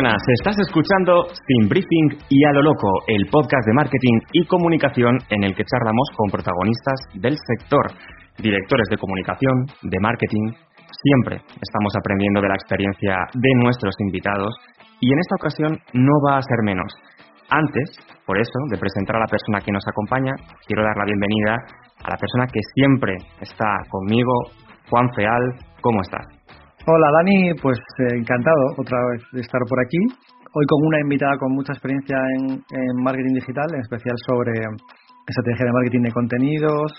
Buenas, estás escuchando Sin Briefing y a lo loco, el podcast de marketing y comunicación en el que charlamos con protagonistas del sector, directores de comunicación, de marketing. Siempre estamos aprendiendo de la experiencia de nuestros invitados y en esta ocasión no va a ser menos. Antes, por eso, de presentar a la persona que nos acompaña, quiero dar la bienvenida a la persona que siempre está conmigo, Juan Feal. ¿Cómo estás? Hola Dani, pues eh, encantado otra vez de estar por aquí. Hoy con una invitada con mucha experiencia en, marketing digital, en especial sobre estrategia de marketing de contenidos,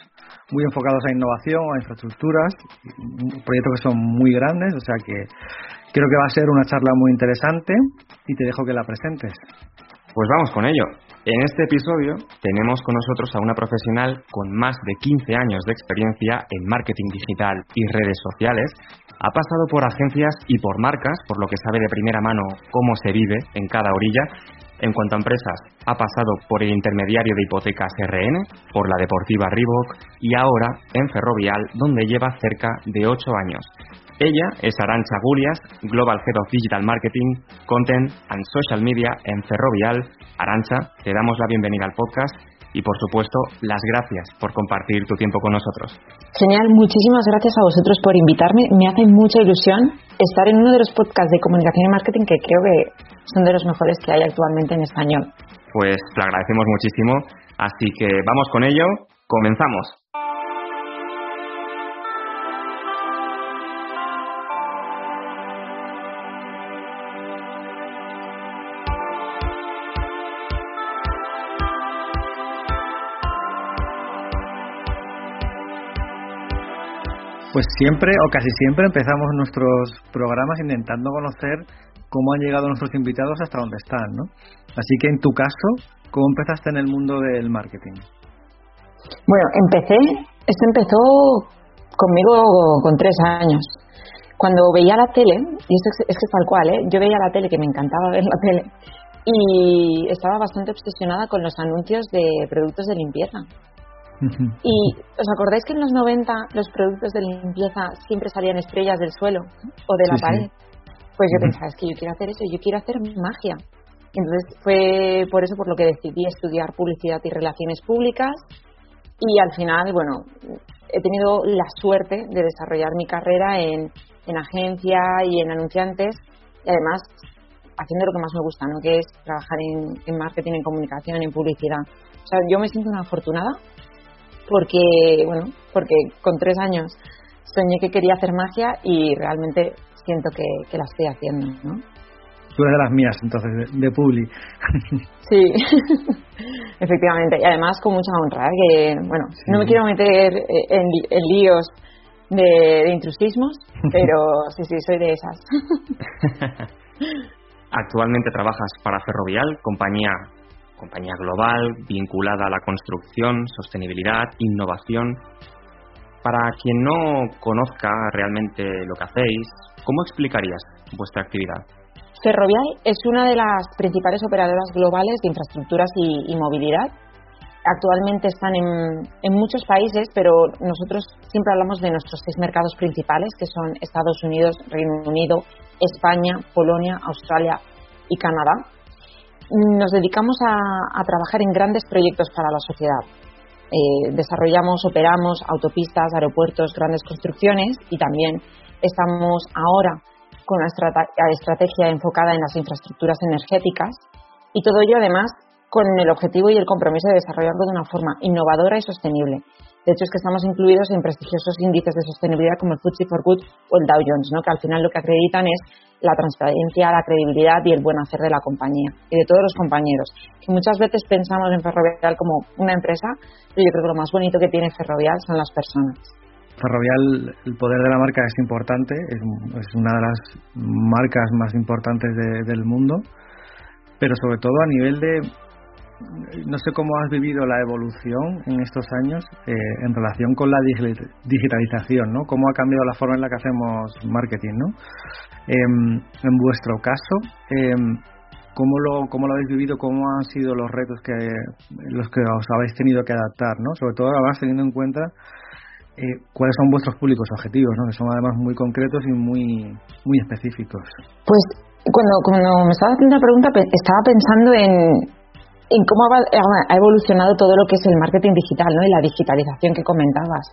muy enfocados a innovación, a infraestructuras, proyectos que son muy grandes, o sea que creo que va a ser una charla muy interesante y te dejo que la presentes. Pues vamos con ello. En este episodio tenemos con nosotros a una profesional con más de 15 años de experiencia en marketing digital y redes sociales ha pasado por agencias y por marcas, por lo que sabe de primera mano cómo se vive en cada orilla. En cuanto a empresas, ha pasado por el intermediario de hipotecas RN, por la deportiva Reebok y ahora en Ferrovial, donde lleva cerca de 8 años. Ella es Arancha Gulias, Global Head of Digital Marketing, Content and Social Media en Ferrovial. Arancha, te damos la bienvenida al podcast y por supuesto las gracias por compartir tu tiempo con nosotros. Genial, muchísimas gracias a vosotros por invitarme. Me hace mucha ilusión estar en uno de los podcasts de comunicación y marketing que creo que son de los mejores que hay actualmente en español. Pues lo agradecemos muchísimo, así que vamos con ello, comenzamos. Pues siempre o casi siempre empezamos nuestros programas intentando conocer cómo han llegado nuestros invitados hasta donde están, ¿no? Así que en tu caso, ¿cómo empezaste en el mundo del marketing? Bueno, empecé, esto empezó conmigo con tres años. Cuando veía la tele, y esto es, que es tal cual, ¿eh? yo veía la tele, que me encantaba ver la tele, y estaba bastante obsesionada con los anuncios de productos de limpieza. Y ¿os acordáis que en los 90 los productos de limpieza siempre salían estrellas del suelo o de la pared? Pues yo pensaba, es que yo quiero hacer eso, yo quiero hacer magia. Entonces fue por eso por lo que decidí estudiar publicidad y relaciones públicas y al final, bueno, he tenido la suerte de desarrollar mi carrera en, en agencia y en anunciantes y además haciendo lo que más me gusta, ¿no? que es trabajar en, en marketing, en comunicación, en publicidad. O sea, yo me siento una afortunada porque, bueno, porque con tres años soñé que quería hacer magia y realmente siento que, la estoy haciendo, ¿no? Tú eres de las mías, entonces, de, Publi. Sí, efectivamente. Y además con mucha honra, ¿eh? que, bueno, no me quiero meter en, líos de, de, intrusismos, pero sí, sí, soy de esas. Actualmente trabajas para Ferrovial, compañía compañía global vinculada a la construcción, sostenibilidad, innovación. Para quien no conozca realmente lo que hacéis, ¿cómo explicarías vuestra actividad? Ferrovial es una de las principales operadoras globales de infraestructuras y, movilidad. Actualmente están en, en, muchos países, pero nosotros siempre hablamos de nuestros seis mercados principales, que son Estados Unidos, Reino Unido, España, Polonia, Australia y Canadá nos dedicamos a, trabajar en grandes proyectos para la sociedad. Eh, desarrollamos, operamos autopistas, aeropuertos, grandes construcciones y también estamos ahora con una estrategia enfocada en las infraestructuras energéticas y todo ello además con el objetivo y el compromiso de desarrollarlo de una forma innovadora y sostenible. De hecho, es que estamos incluidos en prestigiosos índices de sostenibilidad como el FTSE for Good o el Dow Jones, ¿no? que al final lo que acreditan es la transparencia, la credibilidad y el buen hacer de la compañía y de todos los compañeros. Que muchas veces pensamos en Ferrovial como una empresa, pero yo creo que lo más bonito que tiene Ferrovial son las personas. Ferrovial, el poder de la marca es importante, es, una de las marcas más importantes del mundo, pero sobre todo a nivel de, no sé cómo has vivido la evolución en estos años eh, en relación con la digitalización, ¿no? Cómo ha cambiado la forma en la que hacemos marketing, ¿no? Em, en vuestro caso, em, ¿cómo, lo, ¿cómo lo habéis vivido? ¿Cómo han sido los retos que los que os habéis tenido que adaptar, ¿no? Sobre todo además teniendo en cuenta eh, cuáles son vuestros públicos objetivos, ¿no? Que son además muy concretos y muy muy específicos. Pues Cuando, cuando me estaba haciendo la pregunta, estaba pensando en, en cómo ha evolucionado todo lo que es el marketing digital ¿no? y la digitalización que comentabas.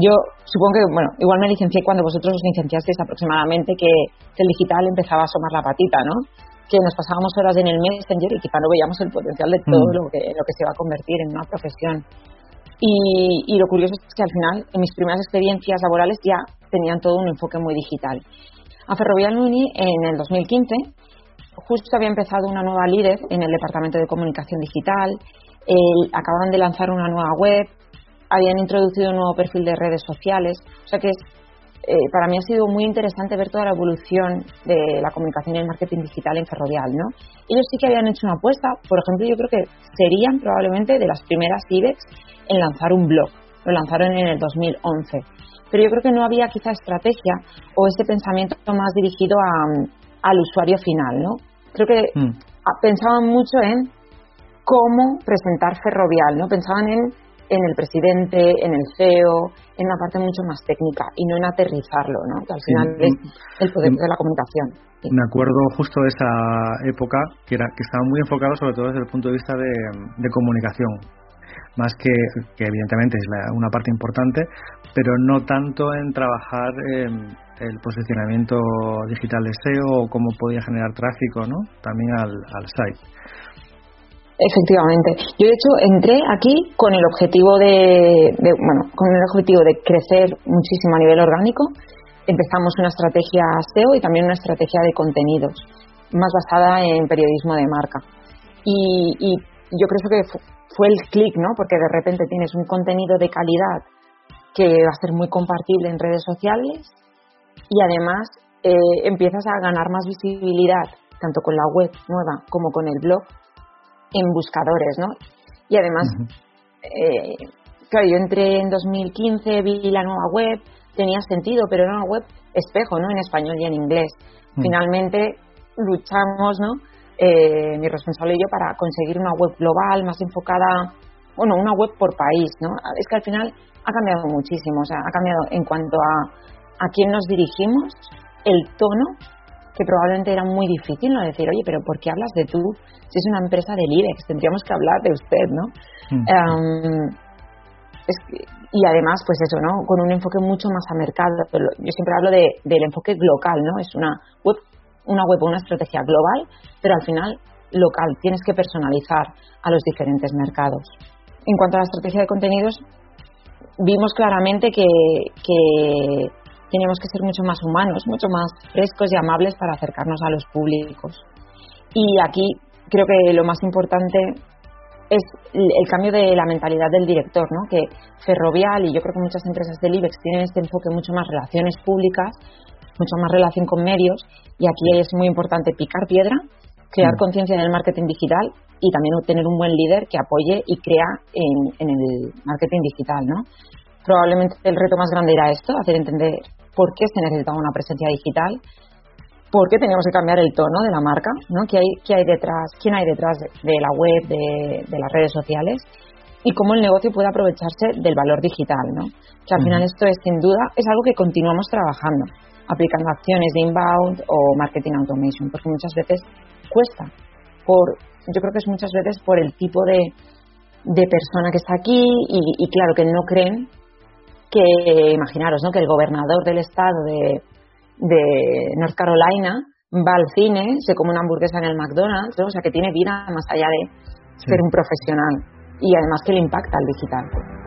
Yo supongo que, bueno, igual me licencié cuando vosotros os licenciasteis aproximadamente que, el digital empezaba a asomar la patita, ¿no? Que nos pasábamos horas en el Messenger y quizá no veíamos el potencial de todo mm. lo, que, lo que se va a convertir en una profesión. Y, y, lo curioso es que al final, en mis primeras experiencias laborales ya tenían todo un enfoque muy digital. A Ferrovial Uni, en el 2015, justo había empezado una nueva líder en el Departamento de Comunicación Digital, acababan de lanzar una nueva web, habían introducido un nuevo perfil de redes sociales, o sea que eh, para mí ha sido muy interesante ver toda la evolución de la comunicación y el marketing digital en Ferrovial, ¿no? Ellos sí que habían hecho una apuesta, por ejemplo, yo creo que serían probablemente de las primeras IBEX en lanzar un blog, lo lanzaron en el 2011, pero yo creo que no había quizá estrategia o este pensamiento más dirigido al usuario final, ¿no? Creo que mm. pensaban mucho en cómo presentar Ferrovial, ¿no? Pensaban en en el presidente, en el CEO, en una parte mucho más técnica y no en aterrizarlo, ¿no? que al final es el poder de la comunicación. Me acuerdo justo de esa época que, era, que estaba muy enfocado sobre todo desde el punto de vista de, comunicación, más que, evidentemente es una parte importante, pero no tanto en trabajar el posicionamiento digital de SEO o cómo podía generar tráfico ¿no? también al, al site. Efectivamente. Yo de hecho entré aquí con el objetivo de, bueno, con el objetivo de crecer muchísimo a nivel orgánico. Empezamos una estrategia SEO y también una estrategia de contenidos, más basada en periodismo de marca. Y, yo creo que fue el clic, ¿no? Porque de repente tienes un contenido de calidad que va a ser muy compartible en redes sociales y además eh, empiezas a ganar más visibilidad tanto con la web nueva como con el blog en buscadores, ¿no? Y además, eh, claro, yo entré en 2015, vi la nueva web, tenía sentido, pero era una web espejo, ¿no? En español y en inglés. Mm. Finalmente luchamos, ¿no? Eh, mi responsable y yo para conseguir una web global, más enfocada, bueno, una web por país, ¿no? Es que al final ha cambiado muchísimo, o sea, ha cambiado en cuanto a a quién nos dirigimos, el tono que probablemente era muy difícil no decir, oye, pero ¿por qué hablas de tú si es una empresa del IBEX? Tendríamos que hablar de usted, ¿no? Mm. Em, y además, pues eso, ¿no? Con un enfoque mucho más a mercado. Yo siempre hablo de, del enfoque local, ¿no? Es una web, una web, una estrategia global, pero al final local. Tienes que personalizar a los diferentes mercados. En cuanto a la estrategia de contenidos, vimos claramente que, que tenemos que ser mucho más humanos, mucho más frescos y amables para acercarnos a los públicos. Y aquí creo que lo más importante es el cambio de la mentalidad del director, ¿no? que Ferrovial y yo creo que muchas empresas del IBEX tienen este enfoque mucho más relaciones públicas, mucho más relación con medios y aquí es muy importante picar piedra, crear mm. conciencia en el marketing digital y también obtener un buen líder que apoye y crea en, en el marketing digital. ¿no? Probablemente el reto más grande era esto, hacer entender por qué se necesitaba una presencia digital, por qué teníamos que cambiar el tono de la marca, ¿no? ¿Qué hay, qué hay detrás, quién hay detrás de, la web, de, las redes sociales y cómo el negocio puede aprovecharse del valor digital, ¿no? Que al final esto es sin duda es algo que continuamos trabajando, aplicando acciones de inbound o marketing automation, porque muchas veces cuesta por yo creo que es muchas veces por el tipo de, de persona que está aquí y, y claro que no creen que imaginaros, ¿no? Que el gobernador del estado de, North Carolina va al cine, se come una hamburguesa en el McDonald's, o sea que tiene vida más allá de ser un profesional y además que le impacta al digital.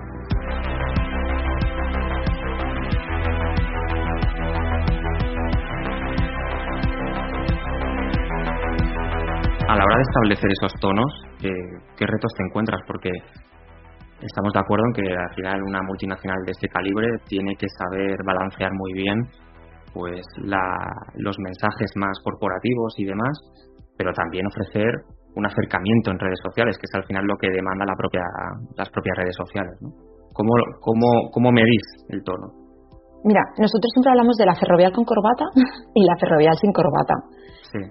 A la hora de establecer esos tonos, ¿qué retos te encuentras? Porque estamos de acuerdo en que al final una multinacional de este calibre tiene que saber balancear muy bien pues los mensajes más corporativos y demás, pero también ofrecer un acercamiento en redes sociales, que es al final lo que demanda la propia, las propias redes sociales. ¿no? ¿Cómo, cómo, cómo medís el tono? Mira, nosotros siempre hablamos de la ferrovial con corbata y la ferrovial sin corbata.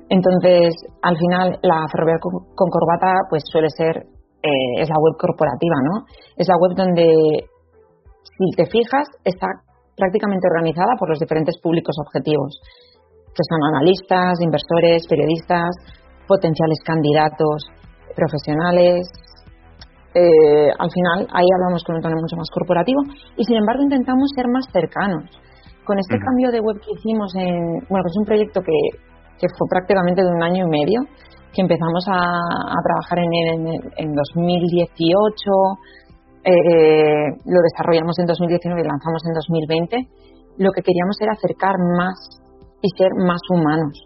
Entonces, al final, la ferrovial con corbata pues suele ser eh, es la web corporativa, ¿no? Es la web donde, si te fijas, está prácticamente organizada por los diferentes públicos objetivos. que son analistas, inversores, periodistas, potenciales candidatos, profesionales. Eh, al final ahí hablamos con un tono mucho más corporativo y sin embargo intentamos ser más cercanos. Con este cambio de web que hicimos en, bueno, que es un proyecto que, que fue prácticamente de un año y medio, que empezamos a, trabajar en él en, 2018, eh, lo desarrollamos en 2019 y lanzamos en 2020, lo que queríamos era acercar más y ser más humanos.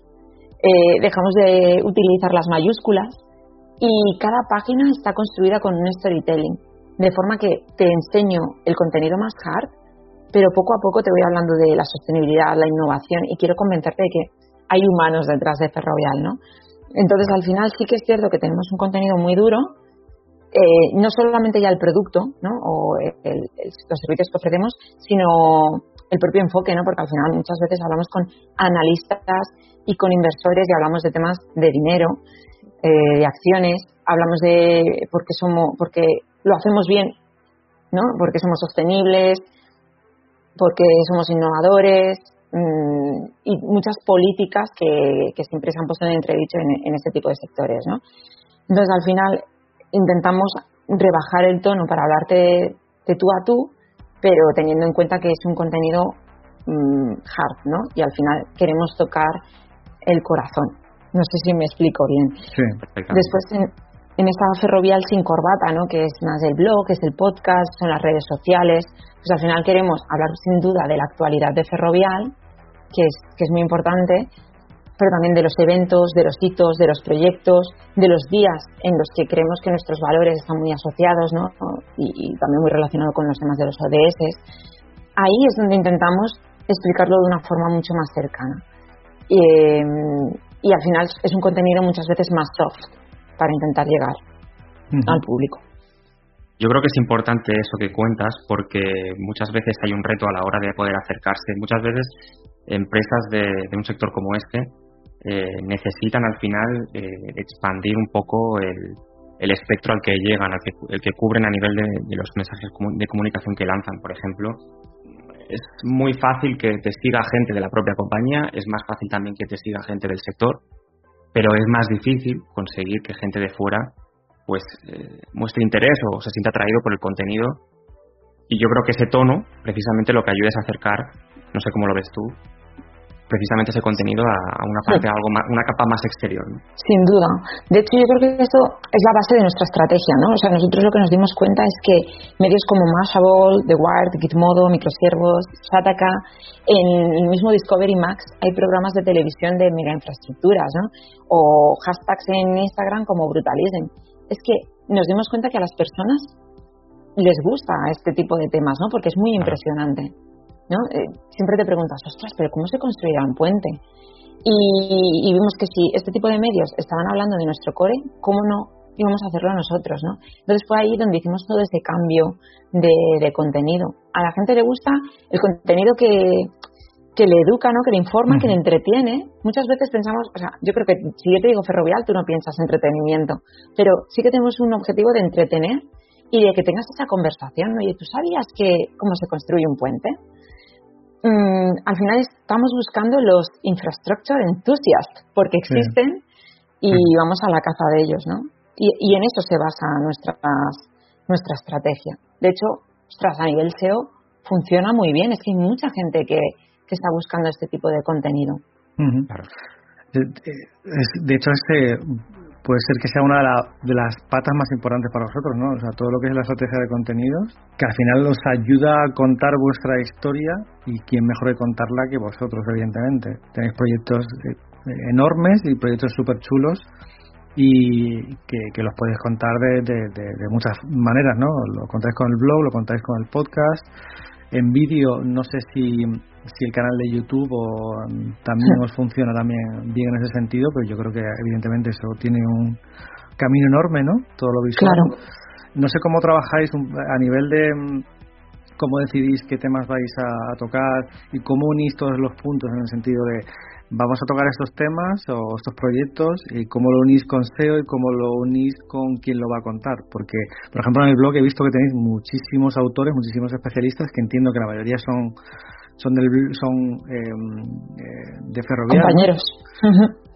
Eh, dejamos de utilizar las mayúsculas y cada página está construida con un storytelling, de forma que te enseño el contenido más hard, pero poco a poco te voy hablando de la sostenibilidad, la innovación y quiero convencerte de que hay humanos detrás de Ferrovial, ¿no? Entonces, al final sí que es cierto que tenemos un contenido muy duro, eh, no solamente ya el producto ¿no? o los servicios que ofrecemos, sino el propio enfoque, ¿no? porque al final muchas veces hablamos con analistas y con inversores y hablamos de temas de dinero, eh, de acciones, hablamos de por qué somos, porque lo hacemos bien, ¿no? porque somos sostenibles, porque somos innovadores, Mm, y muchas políticas que, siempre se han puesto en entredicho en, este tipo de sectores. ¿no? Entonces, al final, intentamos rebajar el tono para hablarte de, tú a tú, pero teniendo en cuenta que es un contenido mm, hard, ¿no? Y al final queremos tocar el corazón. No sé si me explico bien. Sí, Después, en, en esta ferrovial sin corbata, ¿no? que es más el blog, es el podcast, son las redes sociales, pues al final queremos hablar sin duda de la actualidad de ferrovial, que es, que es muy importante, pero también de los eventos, de los hitos, de los proyectos, de los días en los que creemos que nuestros valores están muy asociados ¿no? y, también muy relacionado con los temas de los ODS. Ahí es donde intentamos explicarlo de una forma mucho más cercana. Y, y al final es un contenido muchas veces más soft para intentar llegar al público. Yo creo que es importante eso que cuentas porque muchas veces hay un reto a la hora de poder acercarse. Muchas veces empresas de, un sector como este eh, necesitan al final eh, expandir un poco el, espectro al que llegan, al que, el que cubren a nivel de, los mensajes de comunicación que lanzan, por ejemplo. Es muy fácil que te siga gente de la propia compañía, es más fácil también que te siga gente del sector, pero es más difícil conseguir que gente de fuera pues eh, muestre interés o se sienta atraído por el contenido y yo creo que ese tono precisamente lo que ayuda es acercar no sé cómo lo ves tú, precisamente ese contenido a, una parte, algo una capa más exterior. Sin duda. De hecho, yo creo que eso es la base de nuestra estrategia, ¿no? O sea, nosotros lo que nos dimos cuenta es que medios como Mashable, The Wired, Gitmodo, Microsiervos, Shataka, en el mismo Discovery Max hay programas de televisión de mega infraestructuras, ¿no? O hashtags en Instagram como Brutalism. Es que nos dimos cuenta que a las personas les gusta este tipo de temas, ¿no? Porque es muy impresionante. ¿No? Eh, siempre te preguntas, ostras, pero ¿cómo se construirá un puente? Y, vimos que si este tipo de medios estaban hablando de nuestro core, ¿cómo no íbamos a hacerlo nosotros, ¿no? Entonces fue ahí donde hicimos todo ese cambio de, contenido. A la gente le gusta el contenido que, que le educa, ¿no? Que le informa, que le entretiene. Muchas veces pensamos, o sea, yo creo que si yo te digo ferrovial, tú no piensas entretenimiento, pero sí que tenemos un objetivo de entretener y de que tengas esa conversación, ¿no? Oye, ¿tú sabías que cómo se construye un puente? Mm, al final estamos buscando los infrastructure enthusiasts, porque existen y vamos a la caza de ellos, ¿no? Y, en eso se basa nuestra, nuestra estrategia. De hecho, ostras, a nivel SEO funciona muy bien, es que hay mucha gente que, que está buscando este tipo de contenido. De hecho, este puede ser que sea una de, las patas más importantes para vosotros, ¿no? O sea, todo lo que es la estrategia de contenidos, que al final os ayuda a contar vuestra historia y quién mejor de contarla que vosotros, evidentemente. Tenéis proyectos eh, enormes y proyectos súper chulos y que, los podéis contar de, de, muchas maneras, ¿no? Lo contáis con el blog, lo contáis con el podcast, en vídeo, no sé si si el canal de YouTube o, mm, también os funciona también bien en ese sentido, pero yo creo que evidentemente eso tiene un camino enorme, ¿no? Todo lo visual. No sé cómo trabajáis a nivel de mm, cómo decidís qué temas vais a, tocar y cómo unís todos los puntos en el sentido de vamos a tocar estos temas o estos proyectos y cómo lo unís con SEO y cómo lo unís con quien lo va a contar. Porque, por ejemplo, en el blog he visto que tenéis muchísimos autores, muchísimos especialistas que entiendo que la mayoría son son del son em, eh, de ferroviario. Compañeros.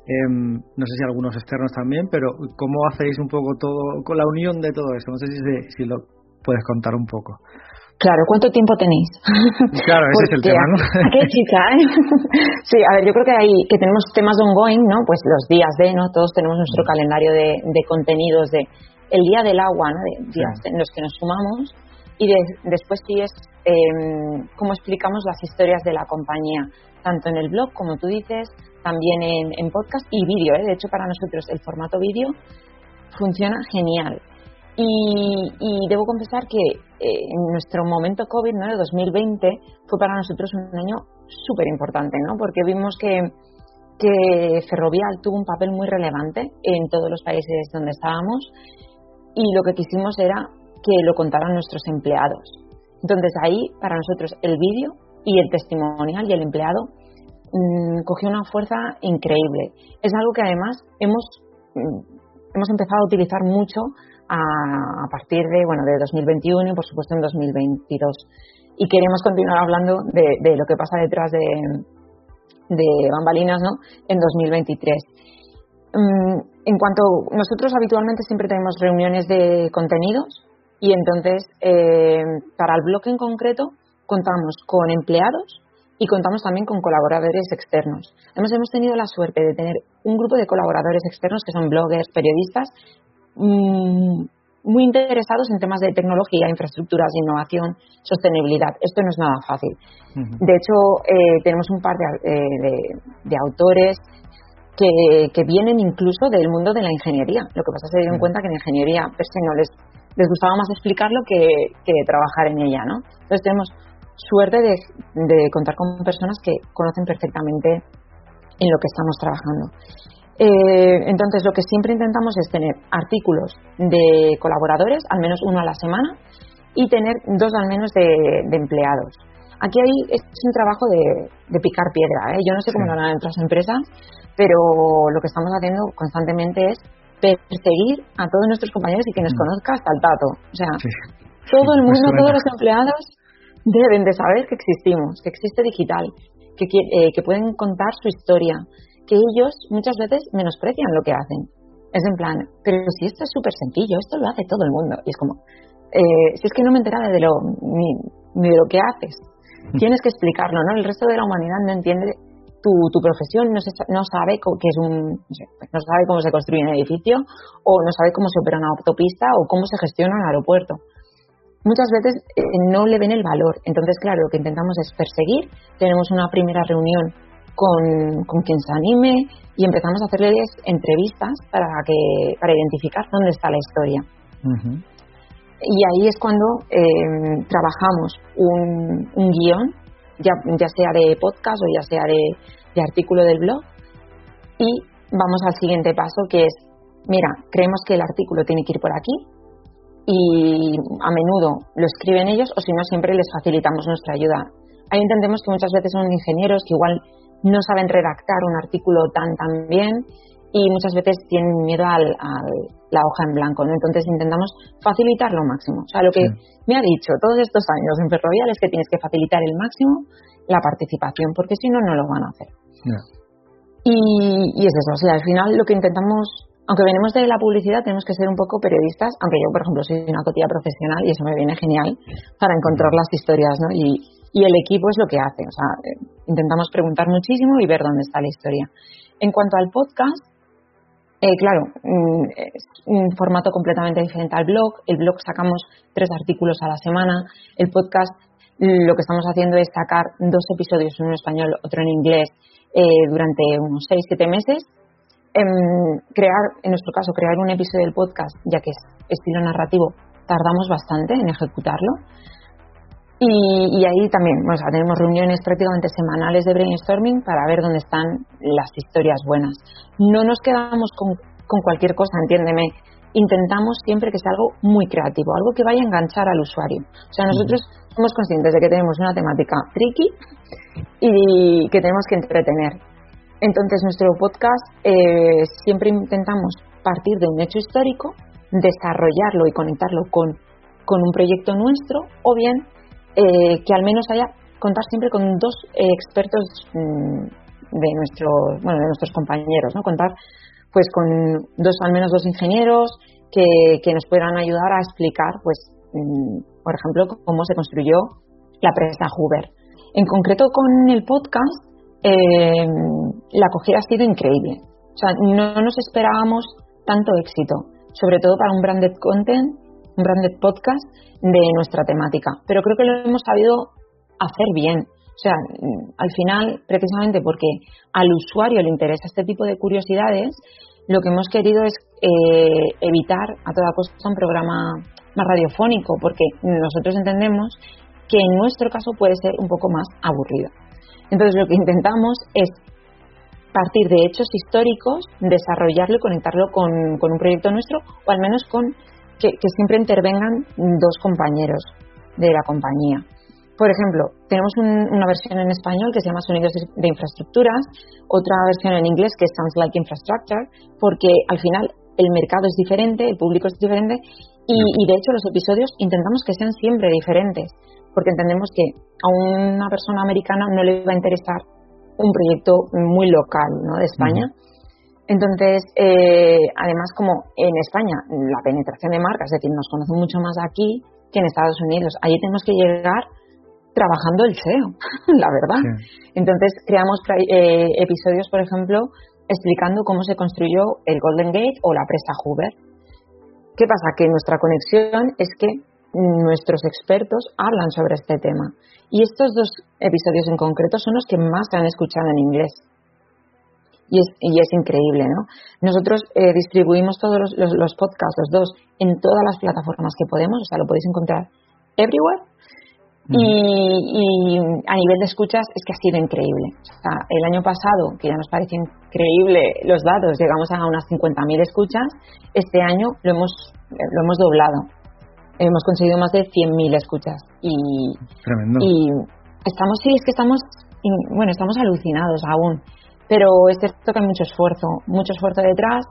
Em, no sé si algunos externos también, pero ¿cómo hacéis un poco todo, con la unión de todo eso? No sé si, si lo puedes contar un poco. Claro, ¿cuánto tiempo tenéis? Claro, ese es el tema, ¿no? Qué chica, ¿eh? sí, a ver, yo creo que hay que tenemos temas ongoing, ¿no? Pues los días de, ¿no? Todos tenemos nuestro calendario de, de, contenidos de el día del agua, ¿no? De días en los que nos sumamos y después sí es eh, cómo explicamos las historias de la compañía, tanto en el blog, como tú dices, también en, podcast y vídeo. ¿eh? De hecho, para nosotros el formato vídeo funciona genial. Y, debo confesar que eh, nuestro momento COVID, ¿no? de 2020, fue para nosotros un año súper importante, ¿no? porque vimos que, que Ferrovial tuvo un papel muy relevante en todos los países donde estábamos y lo que quisimos era que lo contaran nuestros empleados. Entonces ahí, para nosotros, el vídeo y el testimonial y el empleado mmm, cogió una fuerza increíble. Es algo que además hemos, mm, hemos empezado a utilizar mucho a, partir de, bueno, de 2021 y por supuesto en 2022. Y queremos continuar hablando de, lo que pasa detrás de, de bambalinas ¿no? en 2023. Mm, en cuanto nosotros habitualmente siempre tenemos reuniones de contenidos y entonces eh, para el blog en concreto contamos con empleados y contamos también con colaboradores externos. Además, hemos tenido la suerte de tener un grupo de colaboradores externos que son bloggers, periodistas, mm, muy interesados en temas de tecnología, infraestructuras, innovación, sostenibilidad. Esto no es nada fácil. De hecho, eh, tenemos un par de, eh, autores que, vienen incluso del mundo de la ingeniería. Lo que pasa es que se dieron cuenta que en ingeniería per se no les, les gustaba más explicarlo que, que trabajar en ella. ¿no? Entonces tenemos suerte de, contar con personas que conocen perfectamente en lo que estamos trabajando. Eh, entonces, lo que siempre intentamos es tener artículos de colaboradores, al menos uno a la semana, y tener dos al menos de, empleados. Aquí hay, es un trabajo de, picar piedra. ¿eh? Yo no sé cómo lo harán otras empresas, pero lo que estamos haciendo constantemente es perseguir a todos nuestros compañeros y que nos mm. conozca hasta el tato. O sea, todo el mundo, todos los empleados deben de saber que existimos, que existe digital, que, eh, que pueden contar su historia, que ellos muchas veces menosprecian lo que hacen. Es en plan, pero si esto es súper sencillo, esto lo hace todo el mundo. Y es como, eh, si es que no me entera de lo, ni, de lo que haces, tienes que explicarlo, ¿no? El resto de la humanidad no entiende tu, tu profesión, no, no sabe que es un, no sabe cómo se construye un edificio, o no sabe cómo se opera una autopista, o cómo se gestiona un aeropuerto muchas veces eh, no le ven el valor. Entonces, claro, lo que intentamos es perseguir. Tenemos una primera reunión con, con quien se anime y empezamos a hacerles entrevistas para, que, para identificar dónde está la historia. Y ahí es cuando em, trabajamos un, un guion, ya, ya, sea de podcast o ya sea de, de artículo del blog, y vamos al siguiente paso que es, mira, creemos que el artículo tiene que ir por aquí, y a menudo lo escriben ellos o si no siempre les facilitamos nuestra ayuda. Ahí entendemos que muchas veces son ingenieros que igual no saben redactar un artículo tan tan bien y muchas veces tienen miedo a la hoja en blanco, ¿no? Entonces intentamos facilitar lo máximo. O sea, lo que me ha dicho todos estos años en Ferrovial es que tienes que facilitar el máximo la participación, porque si no, no lo van a hacer. Y, y, es eso, o sea, al final lo que intentamos aunque venimos de la publicidad, tenemos que ser un poco periodistas, aunque yo, por ejemplo, soy una cotilla profesional y eso me viene genial para encontrar las historias, ¿no? Y, el equipo es lo que hace, o sea, eh, intentamos preguntar muchísimo y ver dónde está la historia. En cuanto al podcast, eh, claro, mm, es un formato completamente diferente al blog. El blog sacamos tres artículos a la semana. El podcast lo que estamos haciendo es sacar dos episodios, uno en español, otro en inglés, eh, durante unos seis, siete meses en crear, en nuestro caso, crear un episodio del podcast, ya que es estilo narrativo, tardamos bastante en ejecutarlo. Y, ahí también, tenemos reuniones prácticamente semanales de brainstorming para ver dónde están las historias buenas. No nos quedamos con, con cualquier cosa, entiéndeme. Intentamos siempre que sea algo muy creativo, algo que vaya a enganchar al usuario. O sea, nosotros somos conscientes de que tenemos una temática tricky y que tenemos que entretener entonces, nuestro podcast eh, siempre intentamos partir de un hecho histórico, desarrollarlo y conectarlo con, con un proyecto nuestro, o bien eh, que al menos haya contar siempre con dos expertos mm, de nuestros bueno de nuestros compañeros no contar pues con dos al menos dos ingenieros que, que nos puedan ayudar a explicar pues mm, por ejemplo cómo se construyó la presa Hoover. En concreto con el podcast eh, la acogida ha sido increíble. O sea no nos esperábamos tanto éxito sobre todo para un branded content un branded podcast de nuestra temática pero creo que lo hemos sabido hacer bien o sea, al final, precisamente porque al usuario le interesa este tipo de curiosidades, lo que hemos querido es eh, evitar a toda costa un programa más radiofónico, porque nosotros entendemos que en nuestro caso puede ser un poco más aburrido. Entonces, lo que intentamos es partir de hechos históricos, desarrollarlo y conectarlo con, un proyecto nuestro, o al menos con que siempre intervengan dos compañeros de la compañía. Por ejemplo, tenemos una versión en español que se llama Sonidos de Infraestructuras, otra versión en inglés que es Sounds Like Infrastructure, porque al final el mercado es diferente, el público es diferente y, de hecho los episodios intentamos que sean siempre diferentes, porque entendemos que a una persona americana no le va a interesar un proyecto muy local ¿no? de España. Entonces, eh, además, como en España la penetración de marcas, es decir, nos conocen mucho más aquí que en Estados Unidos, allí tenemos que llegar trabajando el SEO, la verdad. Entonces creamos eh, episodios, por ejemplo, explicando cómo se construyó el Golden Gate o la presa Hoover. ¿Qué pasa? Que nuestra conexión es que nuestros expertos hablan sobre este tema. Y estos dos episodios en concreto son los que más se han escuchado en inglés. Y es, y es increíble, ¿no? Nosotros eh, distribuimos todos los, los podcasts, los dos, en todas las plataformas que podemos, o sea, lo podéis encontrar everywhere y, a nivel de escuchas es que ha sido increíble. el año pasado, que ya nos parece increíble los datos, llegamos a unas 50.000 escuchas, este año lo hemos, lo hemos doblado. Hemos conseguido más de 100.000 escuchas. Y, Tremendo. y estamos, sí, es que estamos, bueno, estamos alucinados aún. Pero es cierto que hay mucho esfuerzo, mucho esfuerzo detrás.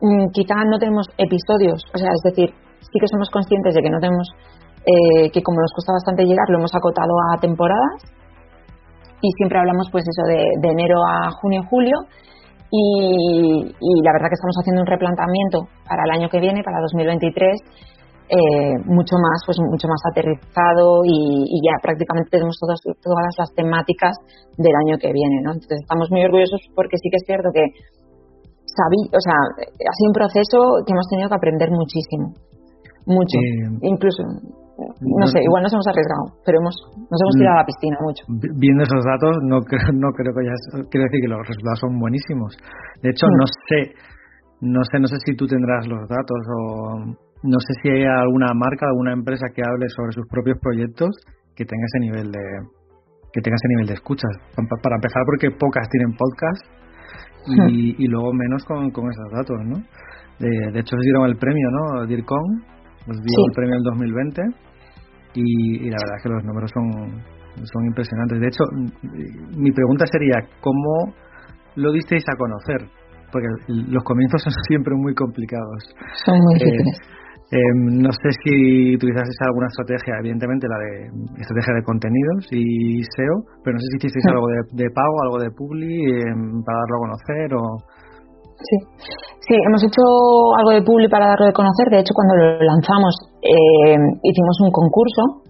Mm, quizá no tenemos episodios, o sea, es decir, sí que somos conscientes de que no tenemos eh, que como nos cuesta bastante llegar, lo hemos acotado a temporadas y siempre hablamos pues eso de, enero a junio, julio y, la verdad que estamos haciendo un replanteamiento para el año que viene, para 2023, eh, mucho más pues mucho más aterrizado y, ya prácticamente tenemos todas, todas las temáticas del año que viene, ¿no? Entonces estamos muy orgullosos porque sí que es cierto que sabí, o sea, ha sido un proceso que hemos tenido que aprender muchísimo, mucho, eh, incluso no sé, igual nos hemos arriesgado, pero hemos, nos hemos tirado a la piscina mucho. Viendo esos datos, no creo, no creo que ya quiero decir que los resultados son buenísimos. De hecho, no sé, no sé, no sé si tú tendrás los datos o no sé si hay alguna marca, alguna empresa que hable sobre sus propios proyectos que tenga ese nivel de que tenga ese nivel de escuchas. Para empezar, porque pocas tienen podcast y, y luego menos con, con esos datos, ¿no? De, de hecho, se dieron el premio, ¿no? DIRCON, nos dio el premio en 2020 y, la verdad es que los números son, son impresionantes. De hecho, mi pregunta sería, ¿cómo lo disteis a conocer? Porque los comienzos son siempre muy complicados. Son muy difíciles. Eh, no sé si utilizasteis alguna estrategia, evidentemente la de estrategia de contenidos y SEO, pero no sé si hicisteis algo de, pago, algo de publi eh, para darlo a conocer o... Sí. sí, hemos hecho algo de publi para darlo a conocer. De hecho, cuando lo lanzamos eh, hicimos un concurso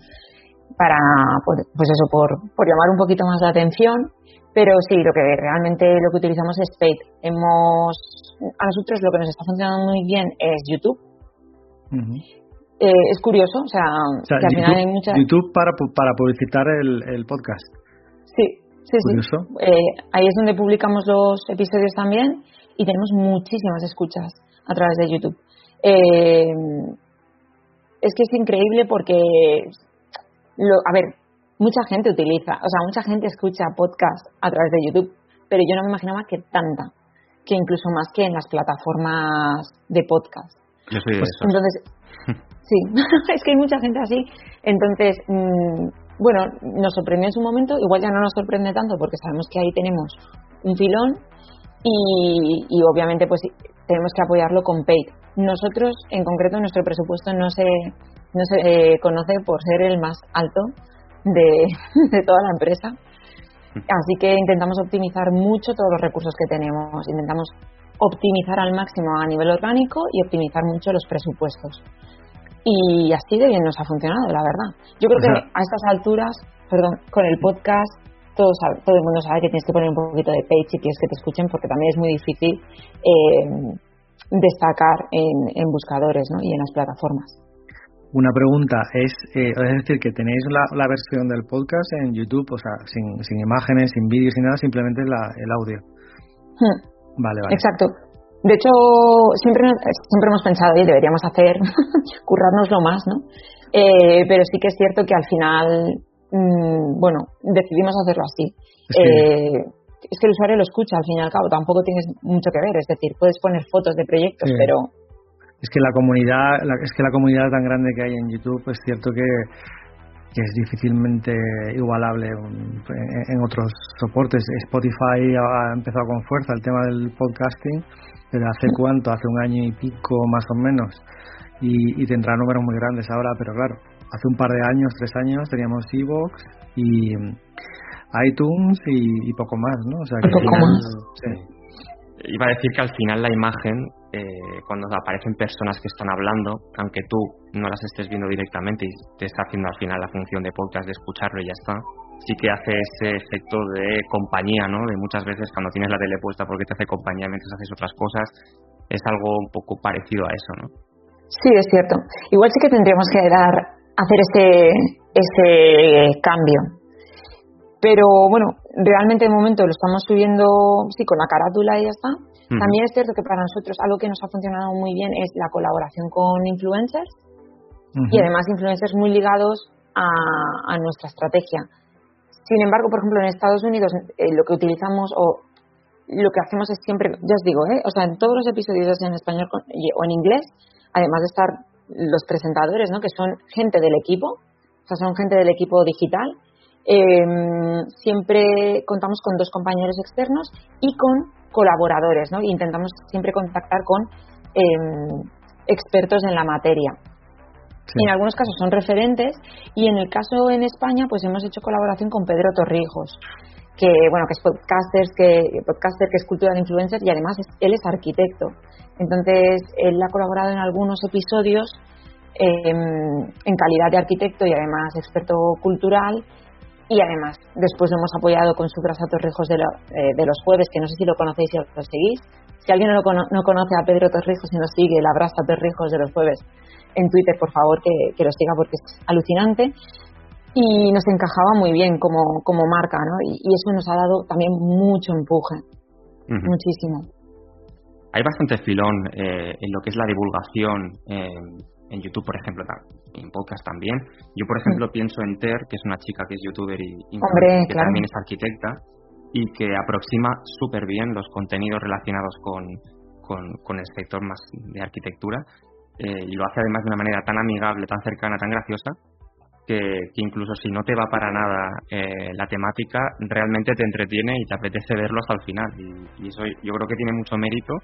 para, pues eso, por, por llamar un poquito más la atención. Pero sí, lo que realmente lo que utilizamos es paid. Hemos, a nosotros lo que nos está funcionando muy bien es YouTube. Eh, es curioso, o sea, que al YouTube, final hay muchas... YouTube para, para publicitar el, el podcast. Sí, sí, sí. Eh, ahí es donde publicamos los episodios también y tenemos muchísimas escuchas a través de YouTube. Eh, es que es increíble porque, lo, a ver, mucha gente utiliza, o sea, mucha gente escucha podcast a través de YouTube, pero yo no me imaginaba que tanta, que incluso más que en las plataformas de podcast. Yo soy de pues, Entonces, sí, es que hay mucha gente así. Entonces, mm, bueno, nos sorprendió en su momento, igual ya no nos sorprende tanto porque sabemos que ahí tenemos un filón y, y obviamente pues tenemos que apoyarlo con paid. Nosotros, en concreto, nuestro presupuesto no se, no se eh, conoce por ser el más alto de, toda la empresa. Así que intentamos optimizar mucho todos los recursos que tenemos. Intentamos optimizar al máximo a nivel orgánico y optimizar mucho los presupuestos. Y así de bien nos ha funcionado, la verdad. Yo creo que a estas alturas, perdón, con el podcast, todo, todo el mundo sabe que tienes que poner un poquito de page y quieres que te escuchen porque también es muy difícil eh, destacar en, buscadores ¿no? y en las plataformas. Una pregunta es, eh, es decir, que tenéis la, versión del podcast en YouTube, o sea, sin, sin imágenes, sin vídeos, sin nada, simplemente el audio. Hmm. Vale, vale. Exacto. De hecho, siempre, siempre hemos pensado, oye, deberíamos hacer, currárnoslo más, ¿no? Eh, pero sí que es cierto que al final, mm, bueno, decidimos hacerlo así. Eh, es que el usuario lo escucha al fin y al cabo, tampoco tienes mucho que ver, es decir, puedes poner fotos de proyectos, pero es que la comunidad es que la comunidad tan grande que hay en YouTube es cierto que, que es difícilmente igualable en, otros soportes Spotify ha empezado con fuerza el tema del podcasting pero hace cuánto hace un año y pico más o menos y, tendrá números muy grandes ahora pero claro hace un par de años tres años teníamos Evox y iTunes y, poco más, ¿no? O sea, que poco más. Iba a decir que al final la imagen, eh, cuando aparecen personas que están hablando, aunque tú no las estés viendo directamente y te está haciendo al final la función de podcast de escucharlo y ya está, sí que hace ese efecto de compañía, ¿no? De muchas veces cuando tienes la tele puesta porque te hace compañía mientras haces otras cosas, es algo un poco parecido a eso, ¿no? Sí, es cierto. Igual sí que tendríamos que dar, hacer ese, ese cambio, pero bueno, realmente de momento lo estamos subiendo, sí, con la carátula y ya está. También es cierto que para nosotros algo que nos ha funcionado muy bien es la colaboración con influencers y además influencers muy ligados a, nuestra estrategia. Sin embargo, por ejemplo, en Estados Unidos eh, lo que utilizamos o lo que hacemos es siempre, ya os digo, ¿eh? o sea, en todos los episodios en español o en inglés, además de estar los presentadores, ¿no? que son gente del equipo, o sea, son gente del equipo digital, eh, siempre contamos con dos compañeros externos y con colaboradores, ¿no? intentamos siempre contactar con em, expertos en la materia. En algunos casos son referentes y en el caso en España pues hemos hecho colaboración con Pedro Torrijos, que bueno que es podcaster que podcaster que es cultura de influencers y además él es arquitecto. Entonces él ha colaborado en algunos episodios em, en calidad de arquitecto y además experto cultural y además, después lo hemos apoyado con su Brasa Torrijos de, eh, de, los jueves, que no sé si lo conocéis y lo seguís. Si alguien no, lo no conoce a Pedro Torrijos y nos sigue, la Brasa Torrijos de los jueves, en Twitter, por favor, que, que lo siga porque es alucinante. Y nos encajaba muy bien como, como marca, ¿no? Y, eso nos ha dado también mucho empuje. Muchísimo. Hay bastante filón eh, en lo que es la divulgación. Eh, en YouTube, por ejemplo, en podcast también. Yo, por ejemplo, pienso en Ter, que es una chica que es youtuber y, que también es arquitecta y que aproxima súper bien los contenidos relacionados con, con, el sector más de arquitectura eh, y lo hace además de una manera tan amigable, tan cercana, tan graciosa, que, que incluso si no te va para nada eh, la temática, realmente te entretiene y te apetece verlo hasta el final. Y, y eso yo creo que tiene mucho mérito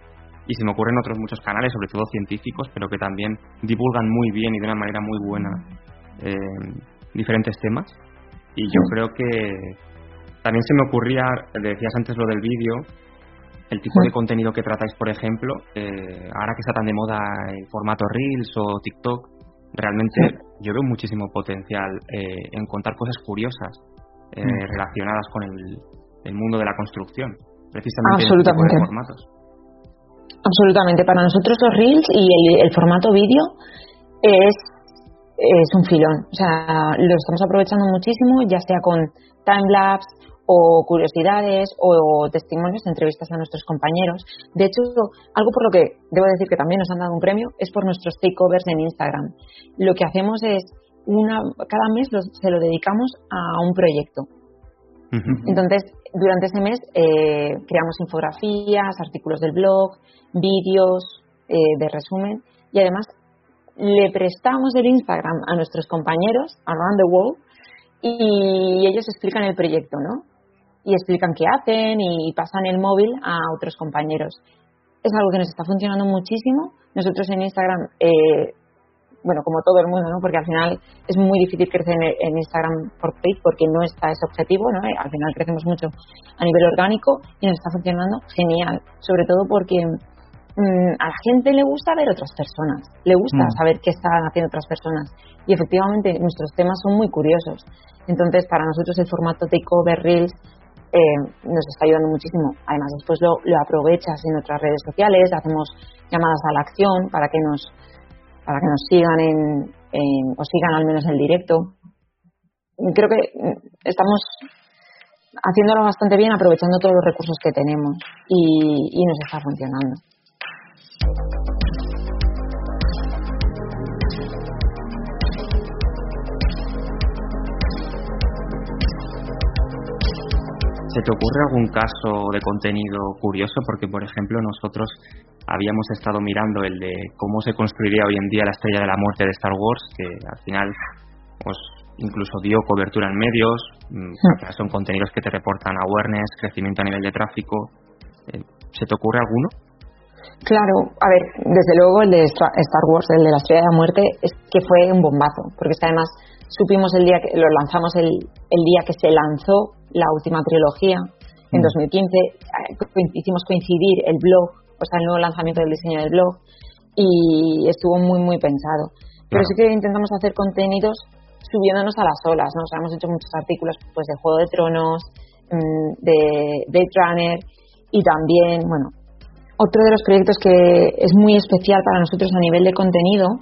y se me ocurren otros muchos canales, sobre todo científicos, pero que también divulgan muy bien y de una manera muy buena eh, diferentes temas. Y yo creo que también se me ocurría, decías antes lo del vídeo, el tipo de contenido que tratáis, por ejemplo, eh, ahora que está tan de moda el formato Reels o TikTok, realmente yo veo muchísimo potencial eh, en contar cosas curiosas relacionadas con el, mundo de la construcción, precisamente en este tipo de formatos. Absolutamente. Para nosotros los Reels y el, formato vídeo es, es un filón. O sea, lo estamos aprovechando muchísimo, ya sea con timelapse o curiosidades o, testimonios de entrevistas a nuestros compañeros. De hecho, algo por lo que debo decir que también nos han dado un premio es por nuestros takeovers en Instagram. Lo que hacemos es una cada mes se lo dedicamos a un proyecto. Entonces, durante ese mes eh, creamos infografías, artículos del blog, vídeos eh, de resumen y además le prestamos el Instagram a nuestros compañeros around the world y ellos explican el proyecto, ¿no? Y explican qué hacen y pasan el móvil a otros compañeros. Es algo que nos está funcionando muchísimo. Nosotros en Instagram eh, bueno, como todo el mundo, ¿no? Porque al final es muy difícil crecer en, Instagram por paid porque no está ese objetivo, ¿no? Al final crecemos mucho a nivel orgánico y nos está funcionando genial, sobre todo porque mm, a la gente le gusta ver otras personas, le gusta mm. saber qué están haciendo otras personas y efectivamente nuestros temas son muy curiosos. Entonces, para nosotros el formato Takeover Reels eh, nos está ayudando muchísimo. Además, después lo, lo aprovechas en otras redes sociales, hacemos llamadas a la acción para que nos para que nos sigan en, o sigan al menos el directo. Creo que estamos haciéndolo bastante bien, aprovechando todos los recursos que tenemos y nos está funcionando. ¿Se te ocurre algún caso de contenido curioso? Porque, por ejemplo, nosotros habíamos estado mirando el de cómo se construiría hoy en día la estrella de la muerte de Star Wars, que al final pues incluso dio cobertura en medios, mm, son contenidos que te reportan awareness, crecimiento a nivel de tráfico. Eh, ¿Se te ocurre alguno? Claro, a ver, desde luego el de Star Wars, el de la estrella de la muerte, es que fue un bombazo, porque es que además supimos el día que lo lanzamos el, el día que se lanzó la última trilogía. En 2015 mm. eh, hicimos coincidir el blog, o sea, el nuevo lanzamiento del diseño del blog, y estuvo muy, muy pensado. Pero sí que intentamos hacer contenidos subiéndonos a las olas, ¿no? O sea, hemos hecho muchos artículos pues de Juego de Tronos, mm, de Date Runner y también, bueno, otro de los proyectos que es muy especial para nosotros a nivel de contenido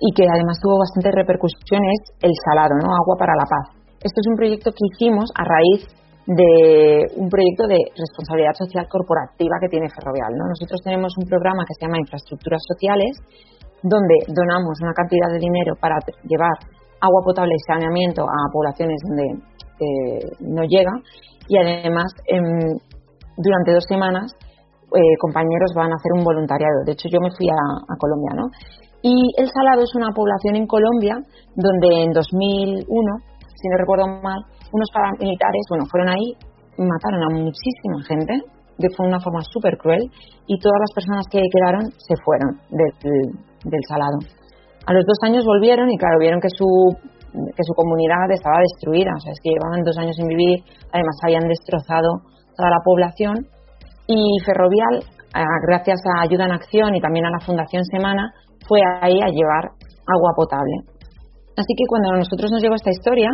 y que además tuvo bastante repercusión es el salado, ¿no? Agua para la paz. Esto es un proyecto que hicimos a raíz de un proyecto de responsabilidad social corporativa que tiene Ferrovial. ¿no? Nosotros tenemos un programa que se llama Infraestructuras Sociales, donde donamos una cantidad de dinero para llevar agua potable y saneamiento a poblaciones donde eh, no llega y además em, durante dos semanas eh, compañeros van a hacer un voluntariado. De hecho, yo me fui a, a Colombia, ¿no? Y El Salado es una población en Colombia donde en 2001 si no recuerdo mal, unos paramilitares, bueno, fueron ahí, mataron a muchísima gente de una forma súper cruel y todas las personas que quedaron se fueron del, salado. A los dos años volvieron y claro, vieron que su, que su comunidad estaba destruida, o sea, es que llevaban dos años sin vivir, además habían destrozado toda la población y Ferrovial, gracias a Ayuda en Acción y también a la Fundación Semana, fue ahí a llevar agua potable. Así que cuando a nosotros nos llegó esta historia,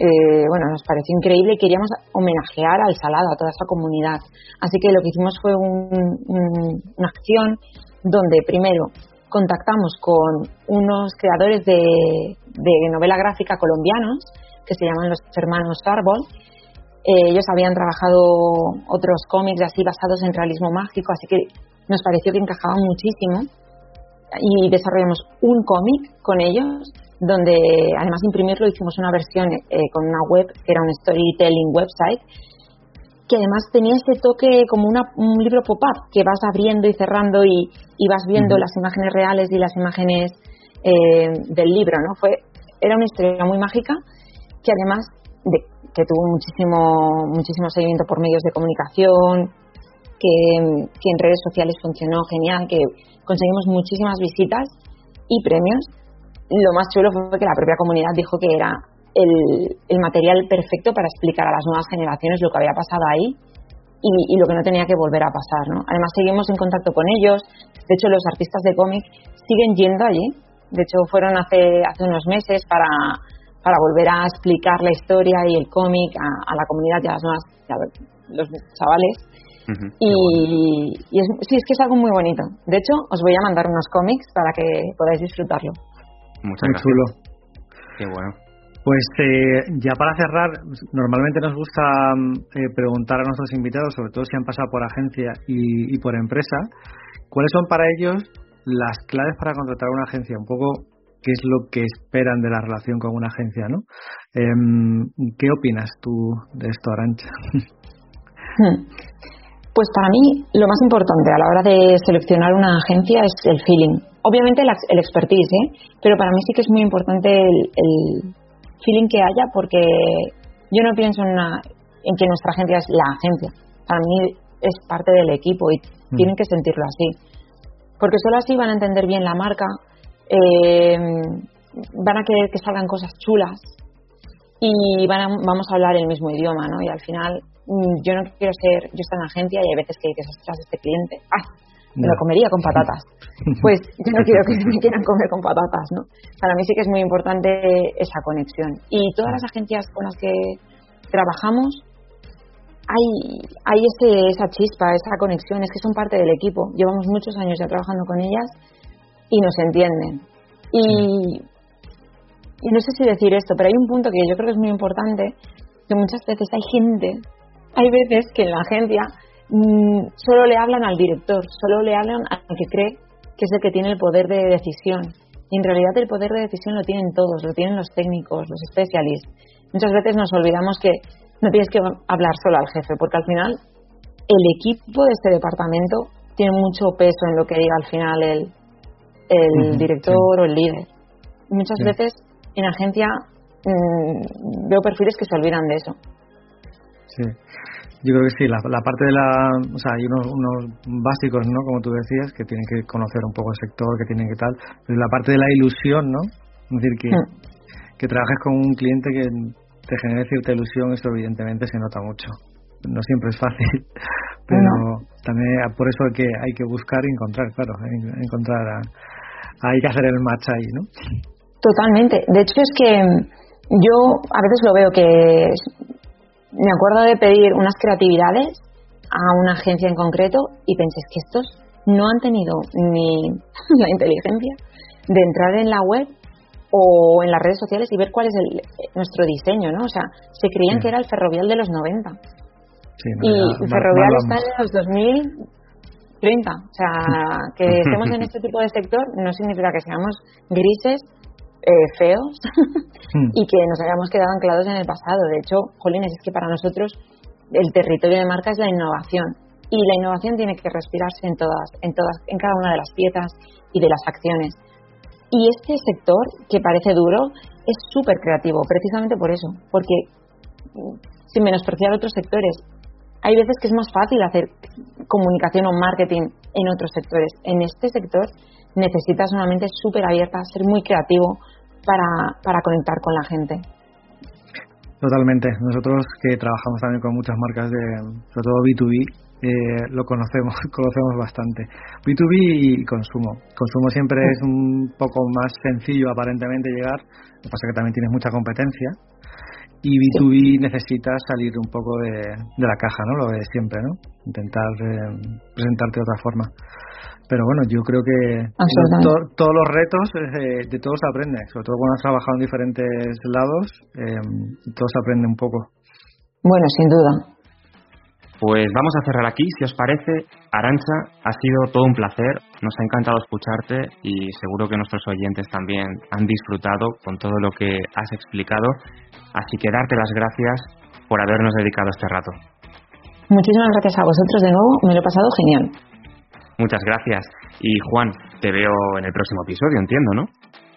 eh, bueno, nos pareció increíble y queríamos homenajear al Salado, a toda esa comunidad. Así que lo que hicimos fue una acción donde primero contactamos con unos creadores de, novela gráfica colombianos que se llaman los hermanos Árbol. Eh, ellos habían trabajado otros cómics así basados en realismo mágico, así que nos pareció que encajaban muchísimo y desarrollamos un cómic con ellos donde además de imprimirlo hicimos una versión eh, con una web que era un storytelling website que además tenía ese toque como un libro pop-up que vas abriendo y cerrando y, vas viendo las imágenes reales y las imágenes eh, del libro, ¿no? Fue, era una historia muy mágica que además de, que tuvo muchísimo, muchísimo seguimiento por medios de comunicación, que, que en redes sociales funcionó genial, que conseguimos muchísimas visitas y premios lo más chulo fue que la propia comunidad dijo que era el, material perfecto para explicar a las nuevas generaciones lo que había pasado ahí y, lo que no tenía que volver a pasar. ¿no? Además, seguimos en contacto con ellos. De hecho, los artistas de cómic siguen yendo allí. De hecho, fueron hace, hace unos meses para, para volver a explicar la historia y el cómic a, la comunidad y a las nuevas, los chavales. y, y sí, es que es algo muy bonito. De hecho, os voy a mandar unos cómics para que podáis disfrutarlo. Muchas Muy chulo. Qué bueno. Pues eh, ya para cerrar, normalmente nos gusta mm, eh, preguntar a nuestros invitados, sobre todo si han pasado por agencia y, por empresa, cuáles son para ellos las claves para contratar una agencia, un poco qué es lo que esperan de la relación con una agencia, ¿no? Em, ¿Qué opinas tú de esto, Arancha? Hmm. Pues para mí lo más importante a la hora de seleccionar una agencia es el feeling. Obviamente el, expertise, ¿eh? pero para mí sí que es muy importante el, feeling que haya porque yo no pienso en, en que nuestra agencia es la agencia. Para mí es parte del equipo y mm. tienen que sentirlo así. Porque solo así van a entender bien la marca, eh, van a querer que salgan cosas chulas y van vamos a hablar el mismo idioma, ¿no? Y al final mm, yo no quiero ser, yo estoy en agencia y hay veces que dices, ostras, este cliente, ¡ah! Me lo comería con patatas. Pues yo no quiero que me quieran comer con patatas, ¿no? Para mí sí que es muy importante esa conexión. Y todas las agencias con las que trabajamos, hay, hay ese, esa chispa, esa conexión, es que son parte del equipo. Llevamos muchos años ya trabajando con ellas y nos entienden. Y, y no sé si decir esto, pero hay un punto que yo creo que es muy importante, que muchas veces hay gente, hay veces que en la agencia mm, solo le hablan al director, solo le hablan al que cree que es el que tiene el poder de decisión. Y en realidad el poder de decisión lo tienen todos, lo tienen los técnicos, los especialistas. Muchas veces nos olvidamos que no tienes que hablar solo al jefe, porque al final el equipo de este departamento tiene mucho peso en lo que diga al final el, el director o el líder. Muchas veces en agencia mm, veo perfiles que se olvidan de eso. Sí, yo creo que sí, la, parte de la. O sea, hay unos, unos, básicos, ¿no? Como tú decías, que tienen que conocer un poco el sector, que tienen que tal. Pero la parte de la ilusión, ¿no? Es decir, que, mm. que trabajes con un cliente que te genere cierta ilusión, eso evidentemente se nota mucho. No siempre es fácil, pero también por eso hay que, hay que buscar y encontrar, claro, encontrar. hay que hacer el match ahí, ¿no? Totalmente. De hecho, es que yo a veces lo veo que me acuerdo de pedir unas creatividades a una agencia en concreto y pensé que estos no han tenido ni la inteligencia de entrar en la web o en las redes sociales y ver cuál es el, nuestro diseño, ¿no? O sea, se creían que era el ferrovial de los 90. y el ferrovial está en los 2030. O sea, que estemos en este tipo de sector no significa que seamos grises eh, feos hmm. y que nos hayamos quedado anclados en el pasado. De hecho, Jolines, es que para nosotros el territorio de marca es la innovación y la innovación tiene que respirarse en todas, en todas, en cada una de las piezas y de las acciones. Y este sector, que parece duro, es súper creativo, precisamente por eso, porque sin menospreciar otros sectores, hay veces que es más fácil hacer comunicación o marketing en otros sectores. En este sector necesitas una mente súper abierta, ser muy creativo para, para conectar con la gente. Totalmente. Nosotros que trabajamos también con muchas marcas de, sobre todo B2B, eh, lo conocemos, conocemos bastante. B2B y consumo. Consumo siempre es un poco más sencillo aparentemente llegar, lo que pasa es que también tienes mucha competencia. Y B2B necesitas salir un poco de, de la caja, ¿no? Lo de siempre, ¿no? Intentar eh, presentarte de otra forma. Pero bueno, yo creo que todos los retos eh, de todos se aprende, sobre todo cuando has trabajado en diferentes lados, eh, todo se aprende un poco. Bueno, sin duda. Pues vamos a cerrar aquí, si os parece. Arancha, ha sido todo un placer, nos ha encantado escucharte y seguro que nuestros oyentes también han disfrutado con todo lo que has explicado. Así que darte las gracias por habernos dedicado este rato. Muchísimas gracias a vosotros de nuevo, me lo he pasado genial. Muchas gracias. Y Juan, te veo en el próximo episodio, entiendo, ¿no?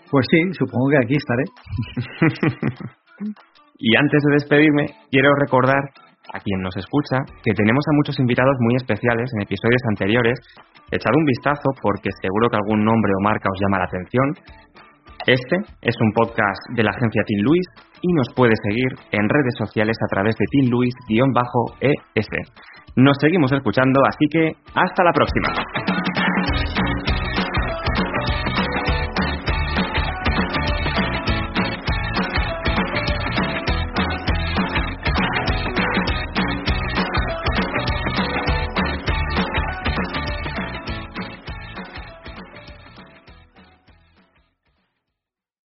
Pues sí, supongo que aquí estaré. y antes de despedirme, quiero recordar a quien nos escucha que tenemos a muchos invitados muy especiales en episodios anteriores. Echad un vistazo porque seguro que algún nombre o marca os llama la atención. Este es un podcast de la agencia Team Luis y nos puede seguir en redes sociales a través de Team Luis-ES. Nos seguimos escuchando, así que hasta la próxima.